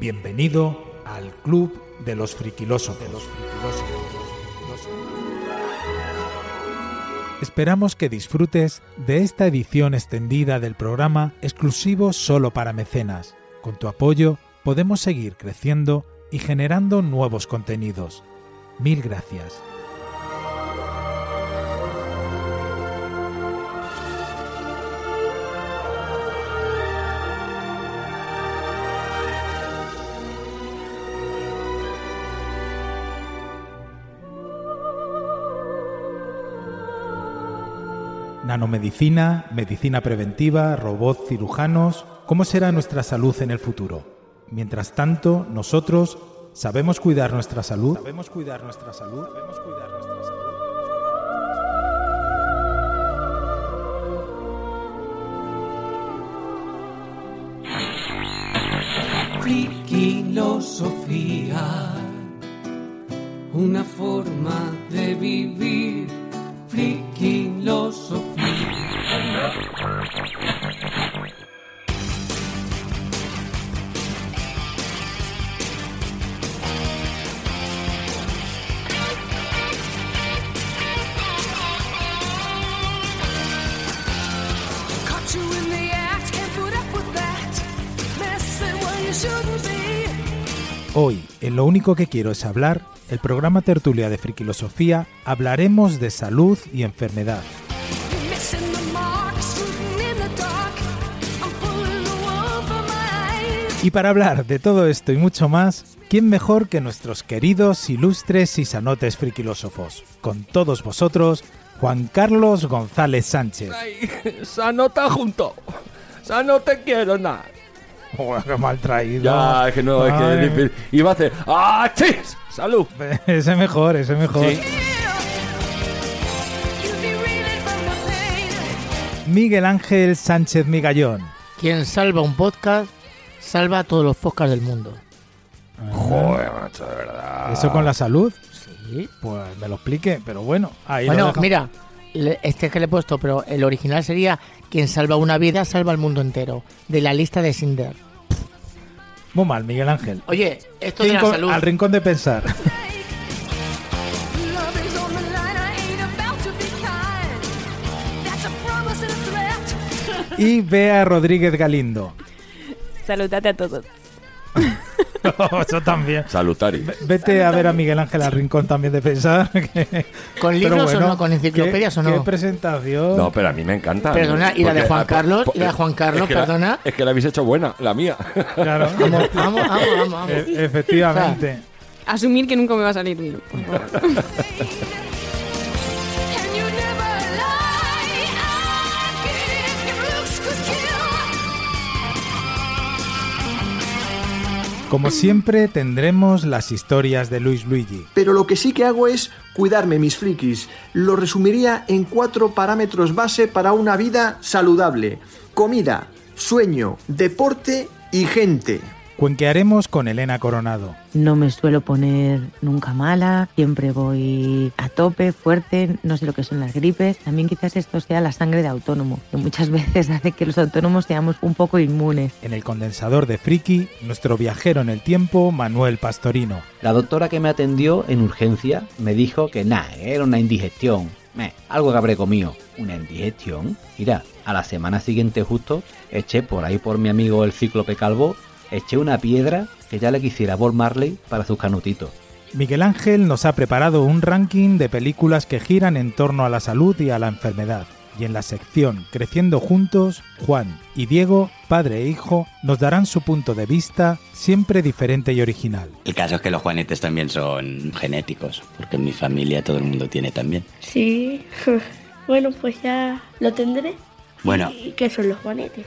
Bienvenido al Club de los Friquilosos. Esperamos que disfrutes de esta edición extendida del programa exclusivo solo para mecenas. Con tu apoyo podemos seguir creciendo y generando nuevos contenidos. Mil gracias. Nanomedicina, medicina preventiva, robots cirujanos, ¿cómo será nuestra salud en el futuro? Mientras tanto, nosotros sabemos cuidar nuestra salud. ¿Sabemos cuidar nuestra salud? ¿Sabemos cuidar nuestra salud? Friquilosofía, una forma de vivir. Friquilosofía. Hoy, en Lo único que quiero es hablar, el programa Tertulia de Friquilosofía, hablaremos de salud y enfermedad. Y para hablar de todo esto y mucho más, ¿quién mejor que nuestros queridos, ilustres y sanotes friquilósofos? Con todos vosotros, Juan Carlos González Sánchez. No está junto. Esa no te quiero nada. Qué mal traído. Ya, es que no, es que Ay. es difícil. Iba a hacer. ¡Ah, chis! ¡Salud! Ese mejor, ese mejor. Sí. Miguel Ángel Sánchez Migallón. Quien salva un podcast, salva a todos los podcasts del mundo. Joder, macho, de verdad. ¿Eso con la salud? Sí. Pues me lo explique, pero bueno. Ahí lo Bueno, mira, este que le he puesto, pero el original sería quien salva una vida, salva al mundo entero. De la lista de Sinder. Muy mal, Miguel Ángel. Oye, esto de la salud. al rincón de pensar. Y Bea Rodríguez Galindo. Saludate a todos. Eso también. Salutari. Ve- Vete a ver a Miguel Ángel al rincón también de pensar. que- ¿Con libros bueno, o no? ¿Con enciclopedias ¿qué- o no? ¿Qué presentación? No, pero a mí me encanta. Perdona, ¿y la de Juan Carlos? ¿Y la de Juan Carlos, es que la- perdona? es que la habéis hecho buena, la mía. Claro, Vamos, vamos, vamos, vamos. vamos. e- efectivamente. Asumir que nunca me va a salir bien. Como siempre, tendremos las historias de Luis Luigi. Pero lo que sí que hago es cuidarme, mis frikis. Lo resumiría en cuatro parámetros base para una vida saludable. Comida, sueño, deporte y gente. Cuenquearemos con Elena Coronado. No me suelo poner nunca mala, siempre voy a tope, fuerte, no sé lo que son las gripes. También quizás esto sea la sangre de autónomo, que muchas veces hace que los autónomos seamos un poco inmunes. En el condensador de Friki, nuestro viajero en el tiempo, Manuel Pastorino. La doctora que me atendió en urgencia me dijo que nada, era una indigestión. Meh, algo que habré comido. ¿Una indigestión? Mira, a la semana siguiente justo eché por ahí por mi amigo el cíclope calvo, eché una piedra que ya le quisiera a Bob Marley para sus canutitos. Miguel Ángel nos ha preparado un ranking de películas que giran en torno a la salud y a la enfermedad. Y en la sección Creciendo Juntos, Juan y Diego, padre e hijo, nos darán su punto de vista siempre diferente y original. El caso es que los juanetes también son genéticos, porque en mi familia todo el mundo tiene también. Sí, bueno, pues ya lo tendré. Bueno, ¿Y qué son los juanetes?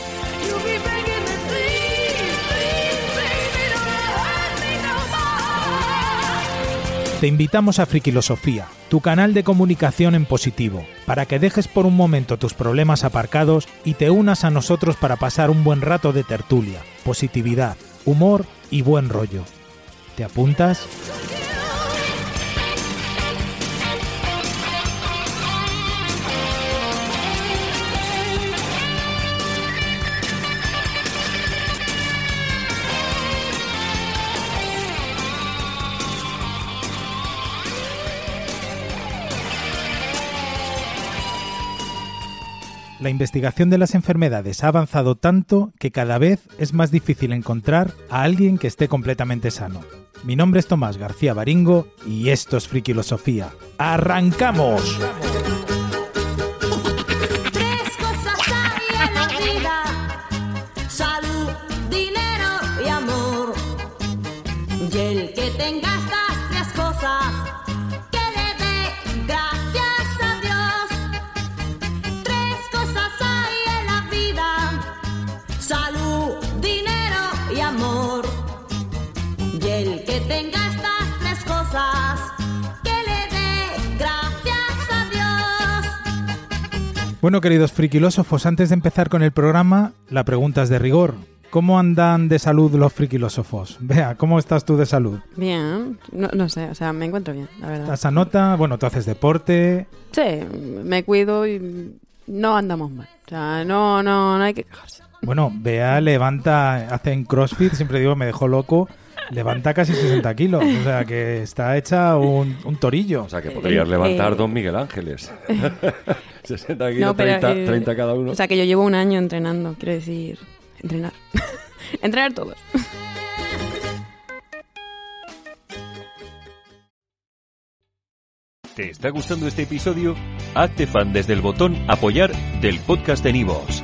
Te invitamos a Frikilosofía, tu canal de comunicación en positivo, para que dejes por un momento tus problemas aparcados y te unas a nosotros para pasar un buen rato de tertulia, positividad, humor y buen rollo. ¿Te apuntas? La investigación de las enfermedades ha avanzado tanto que cada vez es más difícil encontrar a alguien que esté completamente sano. Mi nombre es Tomás García Baringo y esto es Frikilosofía. ¡Arrancamos! Tres Bueno, queridos frikilósofos, antes de empezar con el programa, la pregunta es de rigor. ¿Cómo andan de salud los frikilósofos? Vea, ¿cómo estás tú de salud? Bien, no, no sé, o sea, me encuentro bien, la verdad. ¿Estás a nota? Bueno, tú haces deporte. Sí, me cuido y no andamos mal. O sea, no, no, no hay que quejarse. Bueno, Bea levanta, hacen CrossFit, siempre digo, me dejó loco. Levanta casi 60 kilos, o sea que está hecha un, un torillo. O sea, que podrías levantar eh, dos Miguel Ángeles. 60 kilos, No, pero, 30, eh, 30 cada uno. O sea, que yo llevo un año entrenando, quiero decir, entrenar. entrenar todos. ¿Te está gustando este episodio? Hazte fan desde el botón Apoyar del podcast de Nivos.